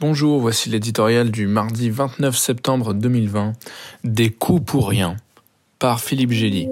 Bonjour, voici l'éditorial du mardi 29 septembre 2020, Des coups pour rien, par Philippe Gély.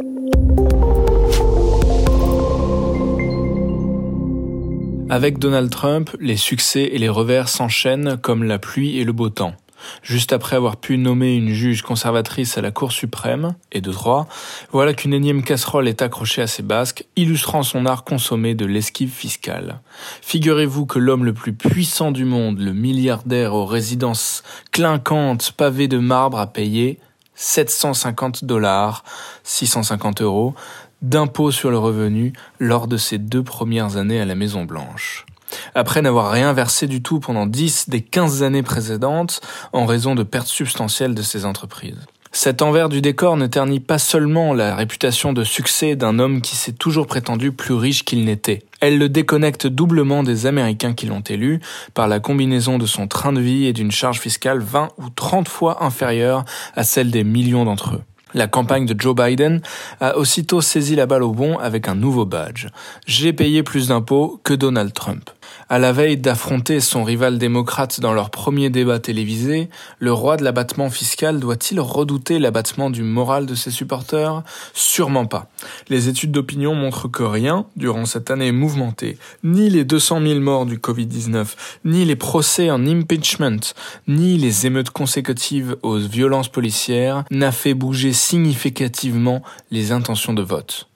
Avec Donald Trump, les succès et les revers s'enchaînent comme la pluie et le beau temps. Juste après avoir pu nommer une juge conservatrice à la Cour suprême, et de droit, voilà qu'une énième casserole est accrochée à ses basques, illustrant son art consommé de l'esquive fiscale. Figurez-vous que l'homme le plus puissant du monde, le milliardaire aux résidences clinquantes pavées de marbre a payé 750 dollars, 650 euros, d'impôts sur le revenu lors de ses deux premières années à la Maison Blanche après n'avoir rien versé du tout pendant 10 des 15 années précédentes en raison de pertes substantielles de ses entreprises. Cet envers du décor ne ternit pas seulement la réputation de succès d'un homme qui s'est toujours prétendu plus riche qu'il n'était. Elle le déconnecte doublement des Américains qui l'ont élu par la combinaison de son train de vie et d'une charge fiscale 20 ou 30 fois inférieure à celle des millions d'entre eux. La campagne de Joe Biden a aussitôt saisi la balle au bon avec un nouveau badge. J'ai payé plus d'impôts que Donald Trump. À la veille d'affronter son rival démocrate dans leur premier débat télévisé, le roi de l'abattement fiscal doit-il redouter l'abattement du moral de ses supporters? Sûrement pas. Les études d'opinion montrent que rien, durant cette année mouvementée, ni les 200 000 morts du Covid-19, ni les procès en impeachment, ni les émeutes consécutives aux violences policières, n'a fait bouger significativement les intentions de vote.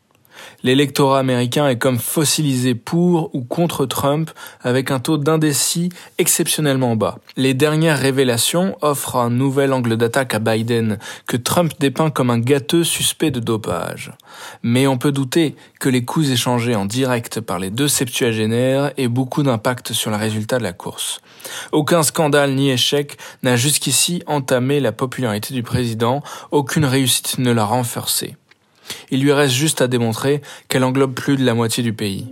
L'électorat américain est comme fossilisé pour ou contre Trump avec un taux d'indécis exceptionnellement bas. Les dernières révélations offrent un nouvel angle d'attaque à Biden que Trump dépeint comme un gâteux suspect de dopage. Mais on peut douter que les coups échangés en direct par les deux septuagénaires aient beaucoup d'impact sur le résultat de la course. Aucun scandale ni échec n'a jusqu'ici entamé la popularité du président, aucune réussite ne l'a renforcée. Il lui reste juste à démontrer qu'elle englobe plus de la moitié du pays.